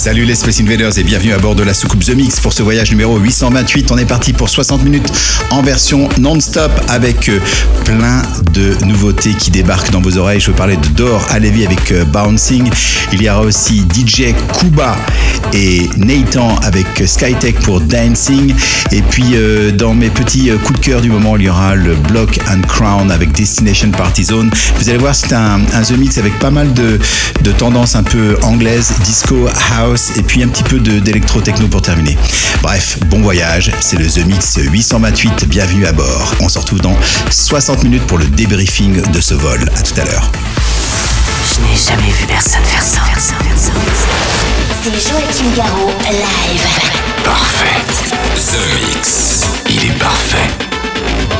Salut les Space Invaders et bienvenue à bord de la soucoupe The Mix pour ce voyage numéro 828. On est parti pour 60 minutes en version non-stop avec euh, plein de nouveautés qui débarquent dans vos oreilles. Je veux parler de Dor Alevi avec euh, Bouncing. Il y aura aussi DJ Kuba et Nathan avec Skytech pour Dancing. Et puis euh, dans mes petits euh, coups de cœur du moment, il y aura le Block and Crown avec Destination Party Zone. Vous allez voir, c'est un, un The Mix avec pas mal de, de tendances un peu anglaises, disco, house et puis un petit peu d'électro-techno pour terminer. Bref, bon voyage, c'est le The Mix 828, bienvenue à bord. On se retrouve dans 60 minutes pour le débriefing de ce vol. À tout à l'heure. Je n'ai jamais vu personne faire ça. C'est Joachim Garraud, live. Parfait. The Mix. Il est parfait.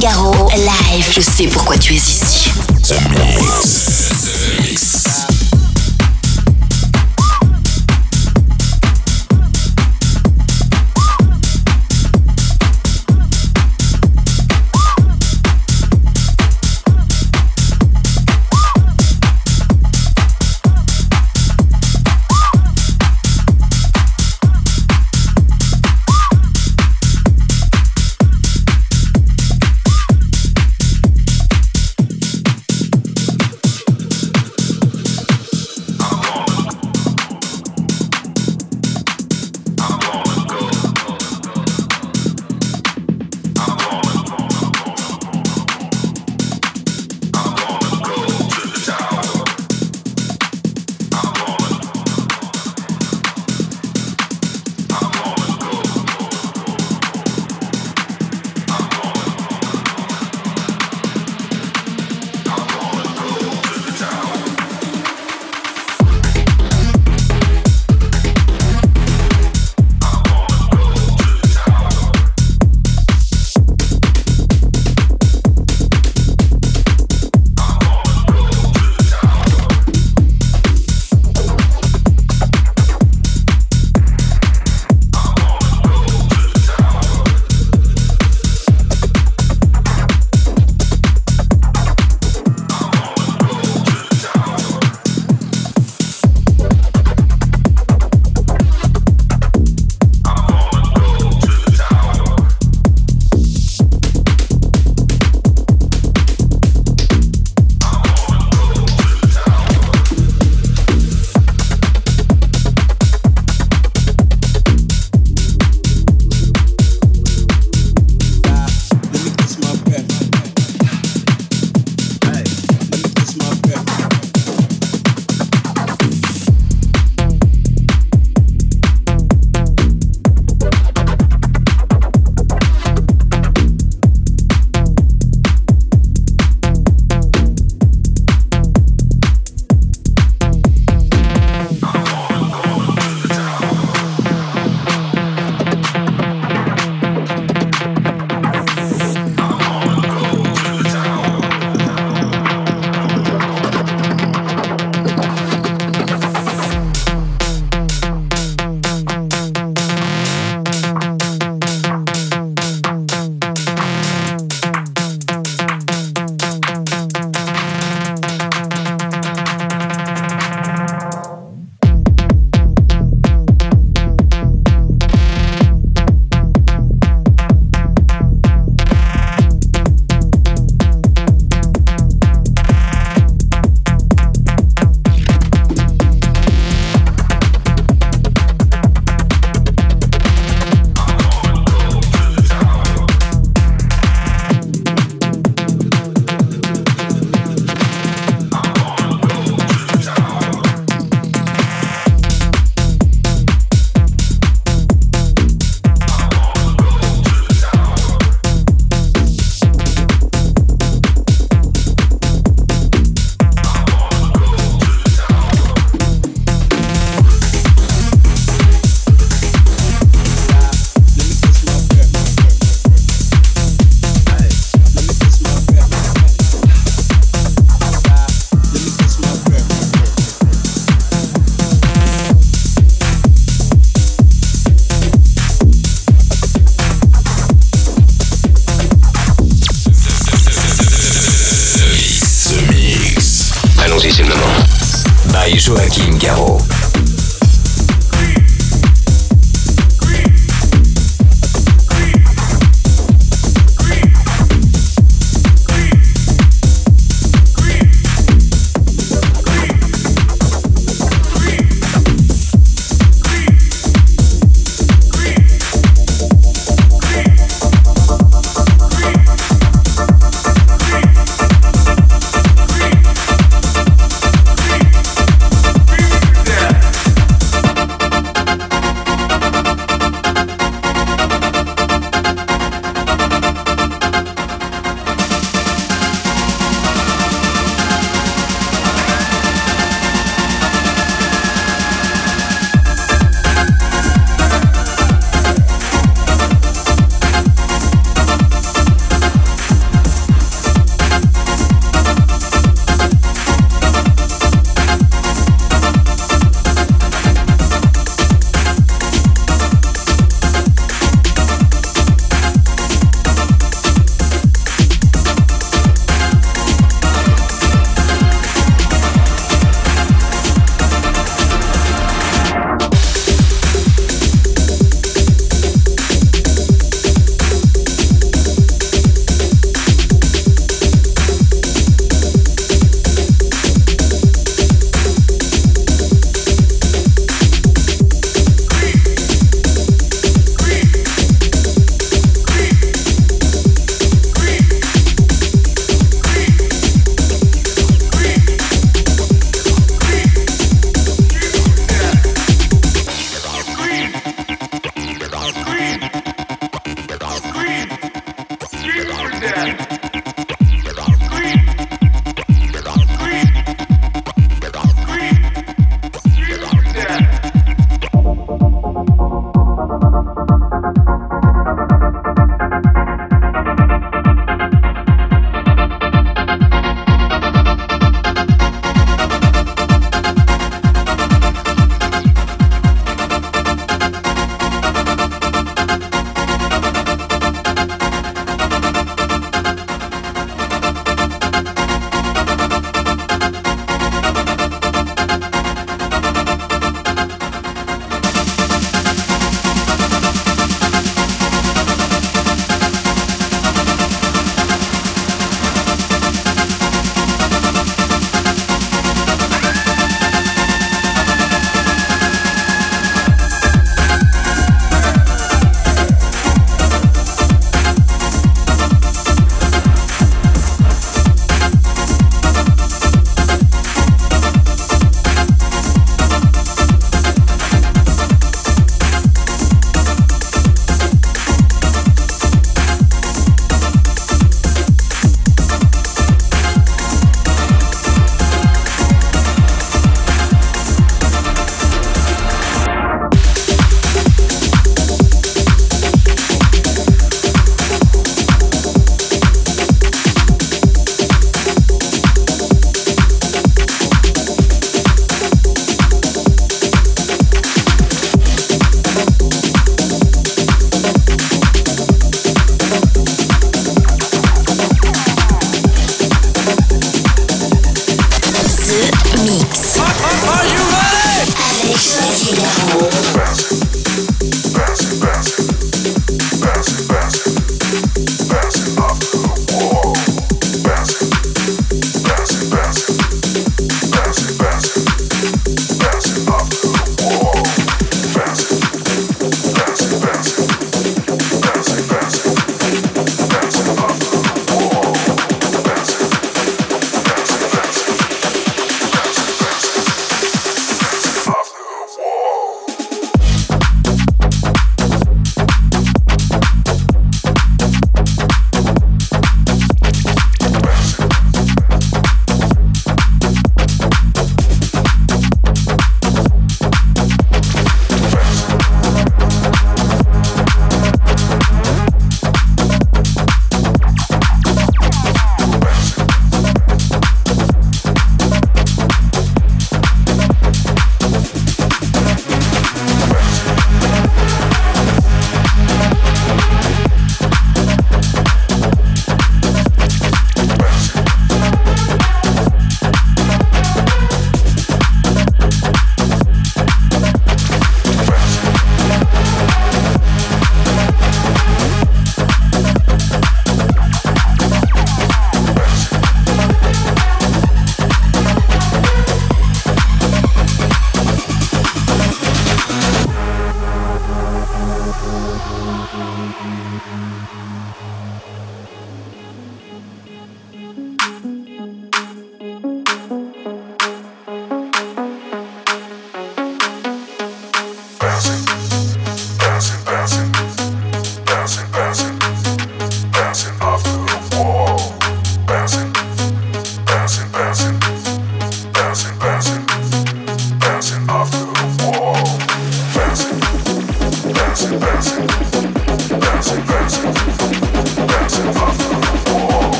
Figaro Live. Je sais pourquoi tu es ici.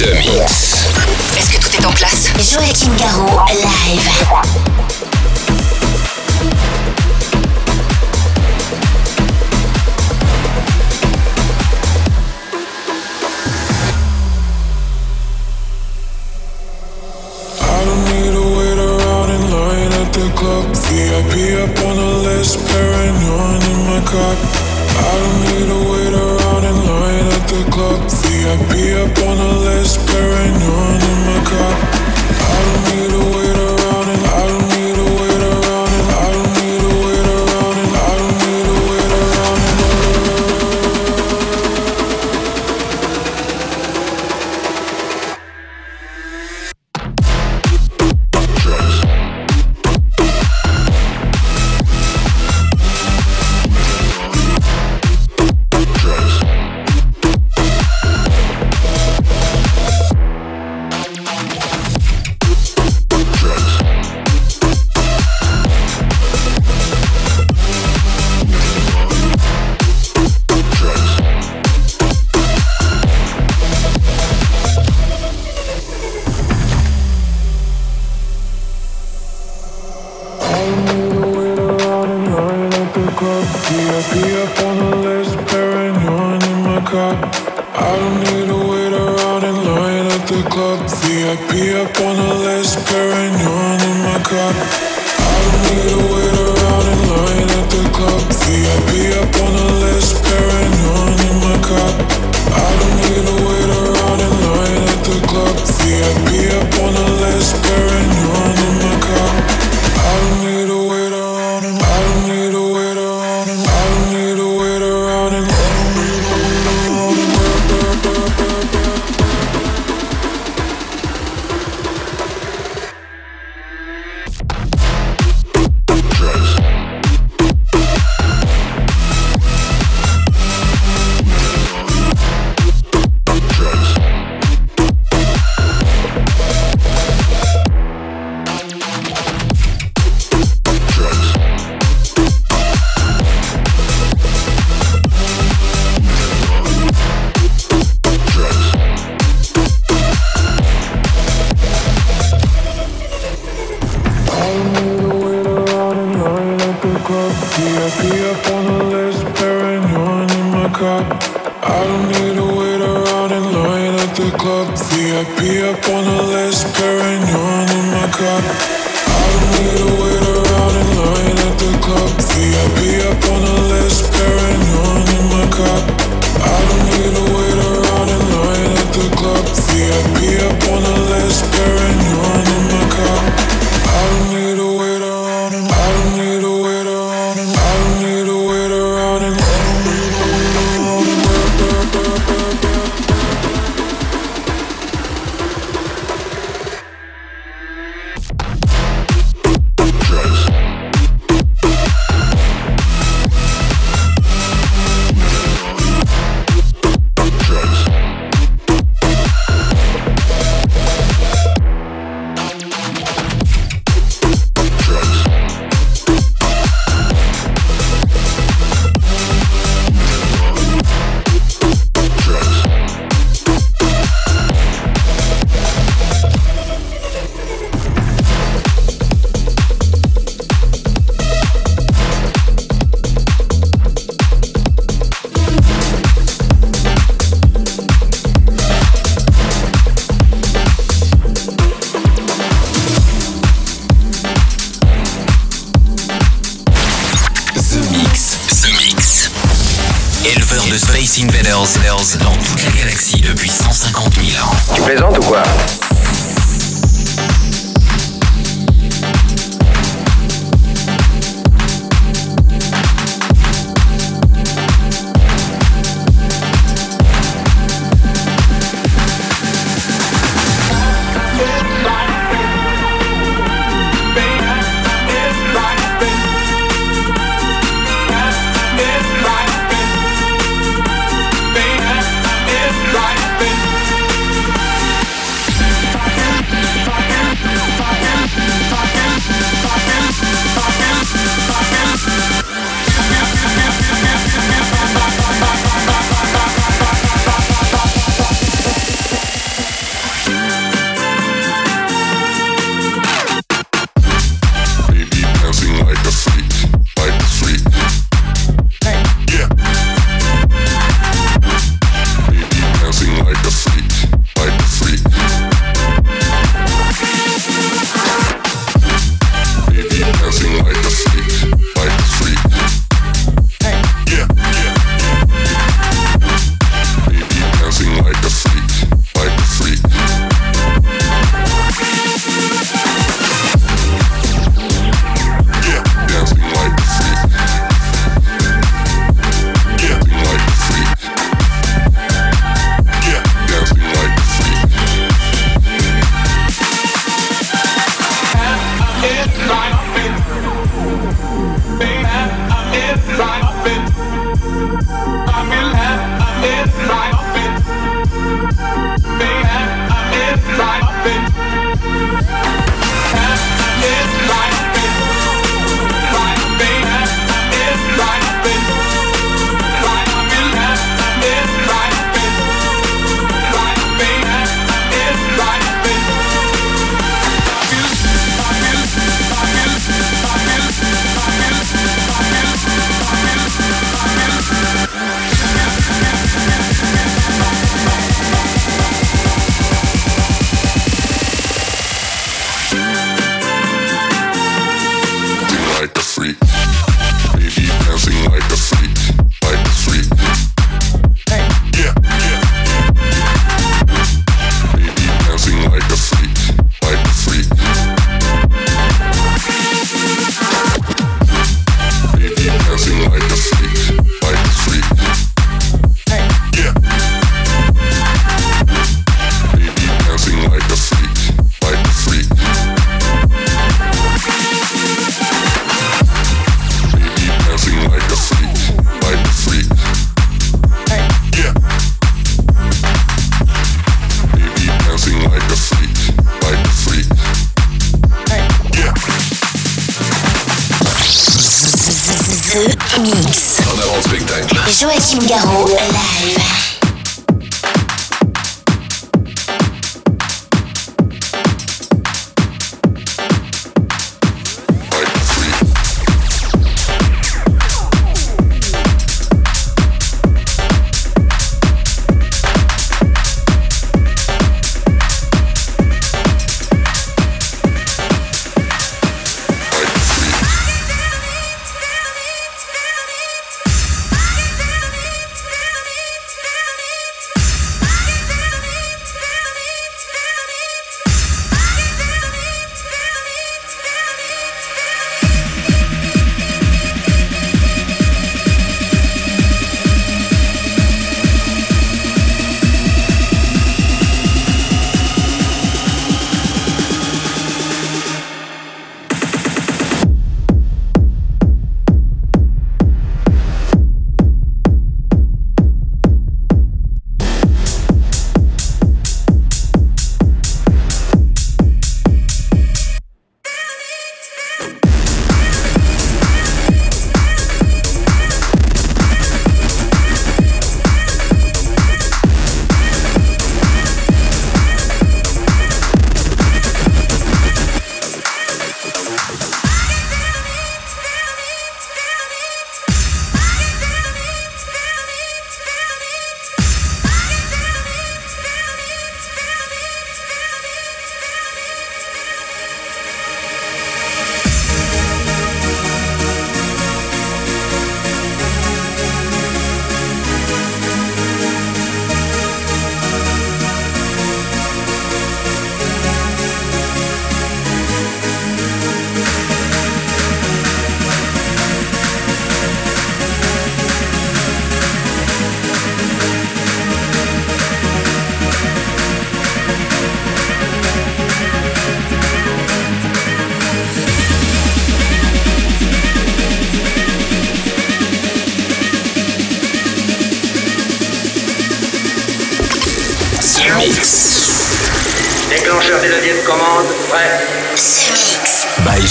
The Mix. Est-ce que tout est en place? Joachim Garraud, live. VIP up on the list, paranoid in my cup. I don't need to wait around in line at the club. Be up, be up on the list, paranoid in my cup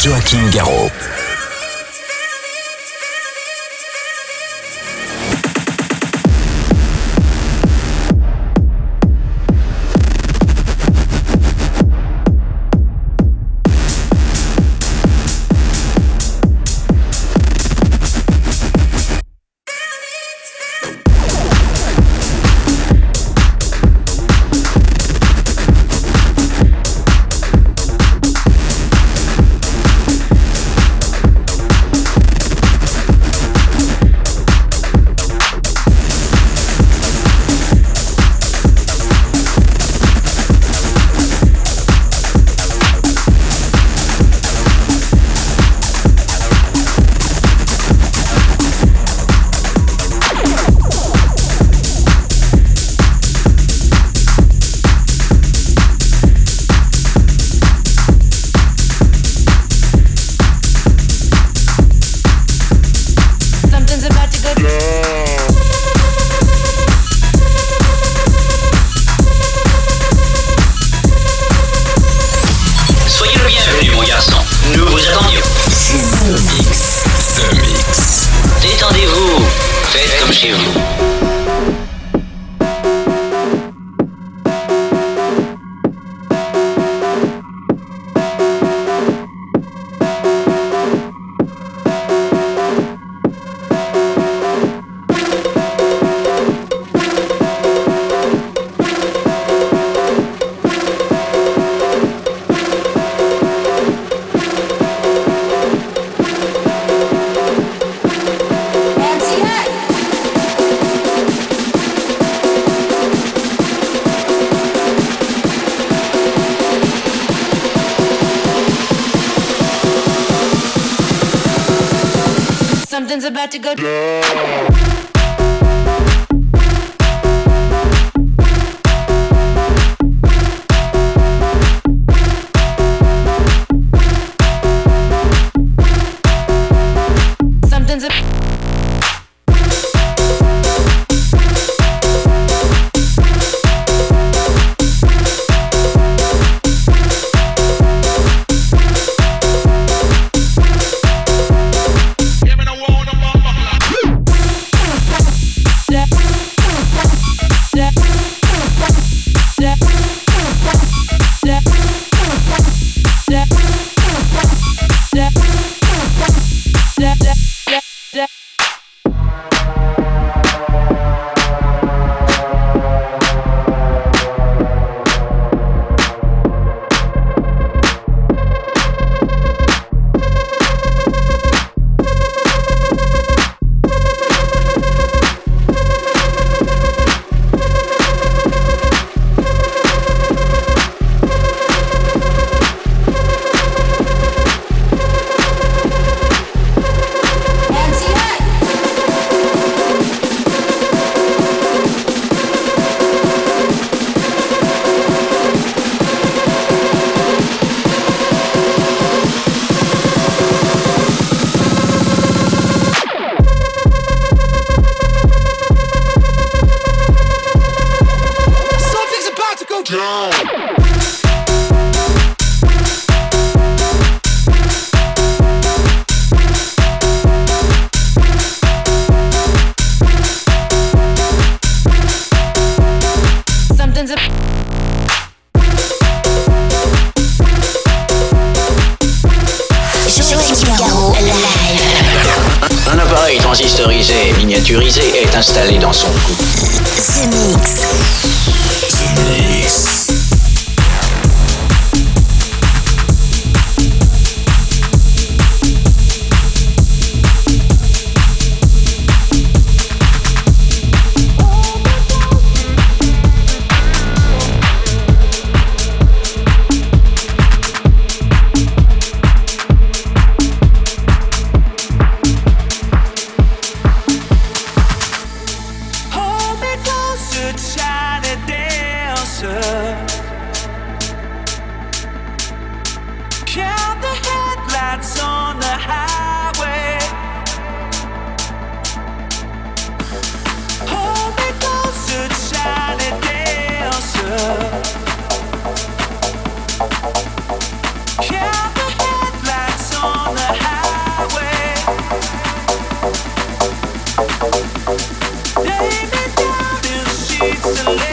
Joachim Garraud. About to go Still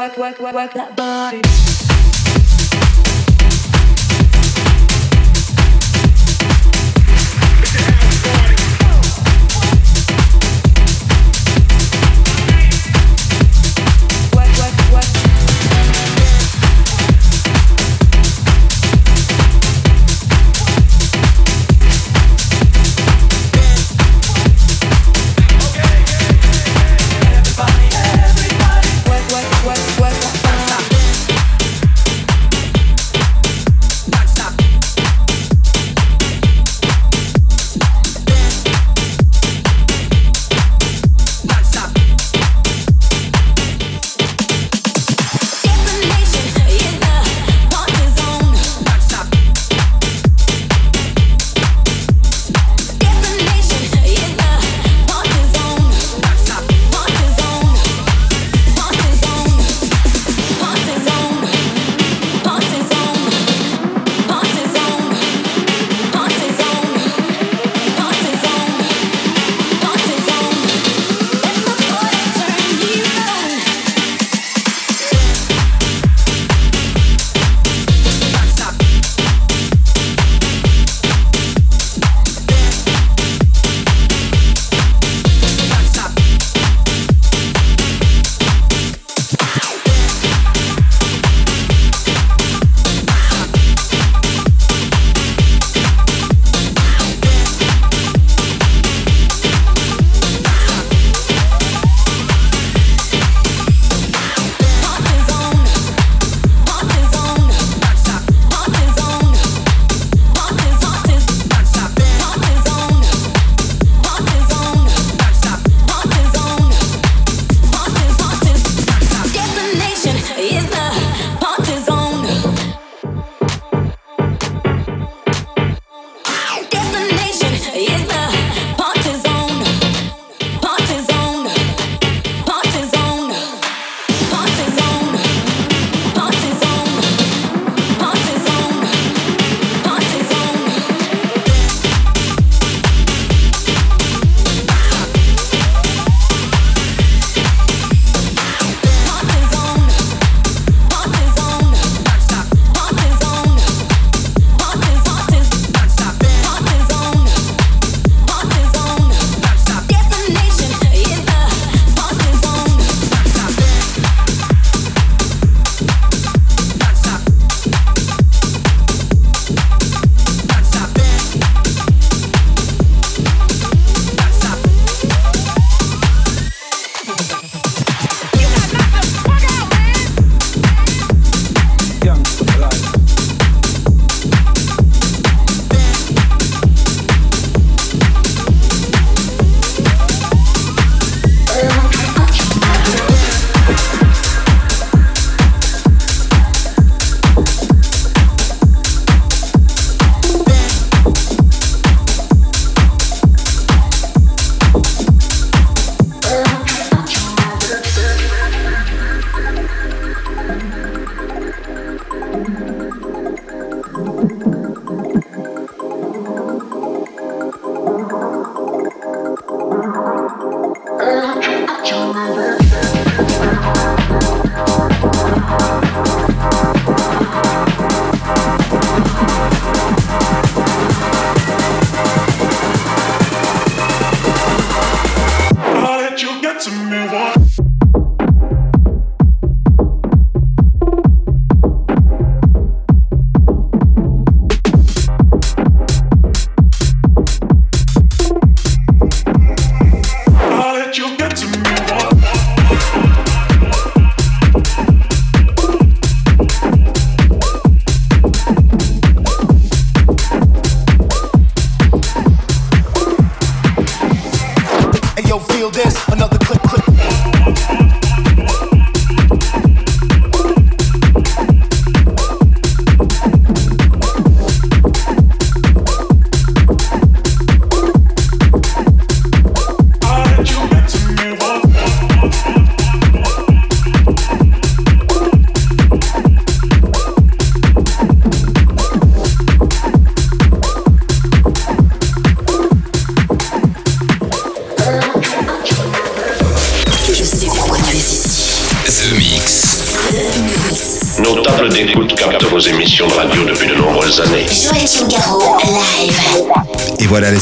work, work, work, work, that body.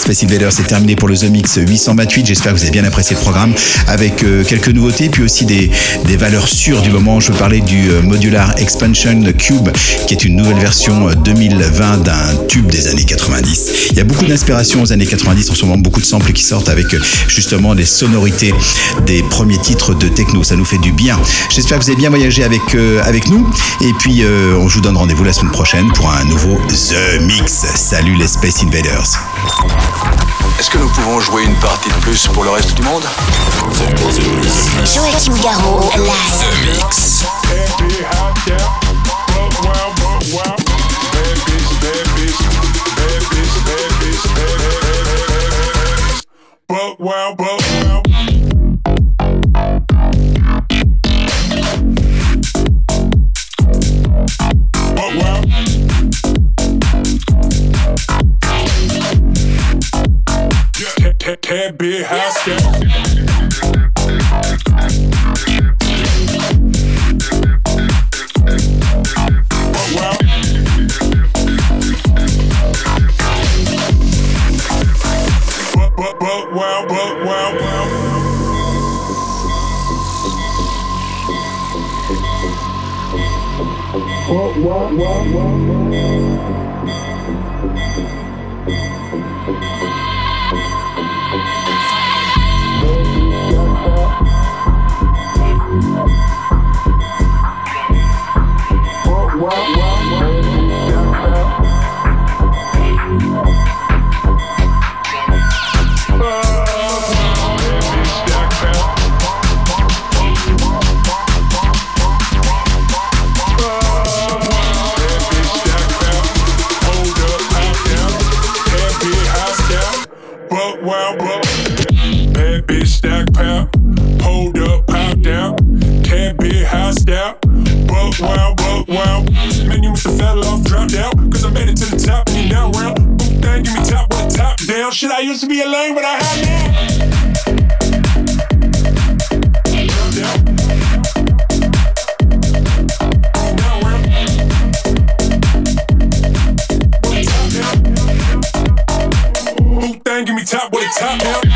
Space Invaders, c'est terminé pour le The Mix 828. J'espère que vous avez bien apprécié le programme avec euh, quelques nouveautés, puis aussi des, des, valeurs sûres du moment. Je veux parler du euh, Modular Expansion Cube, qui est une nouvelle version 2020 euh, d'un tube des années 90. Il y a beaucoup d'inspiration aux années 90, en ce moment beaucoup de samples qui sortent avec justement des sonorités des premiers titres de techno. Ça nous fait du bien. J'espère que vous avez bien voyagé avec, avec nous. Et puis, on vous donne rendez-vous la semaine prochaine pour un nouveau The Mix. Salut les Space Invaders. Est-ce que nous pouvons jouer une partie de plus pour le reste du monde? Joachim Garraud, live. The Mix. Well, well, Can't be asking. down shit. I used to be a lame, but I had now. Give me top with a top down.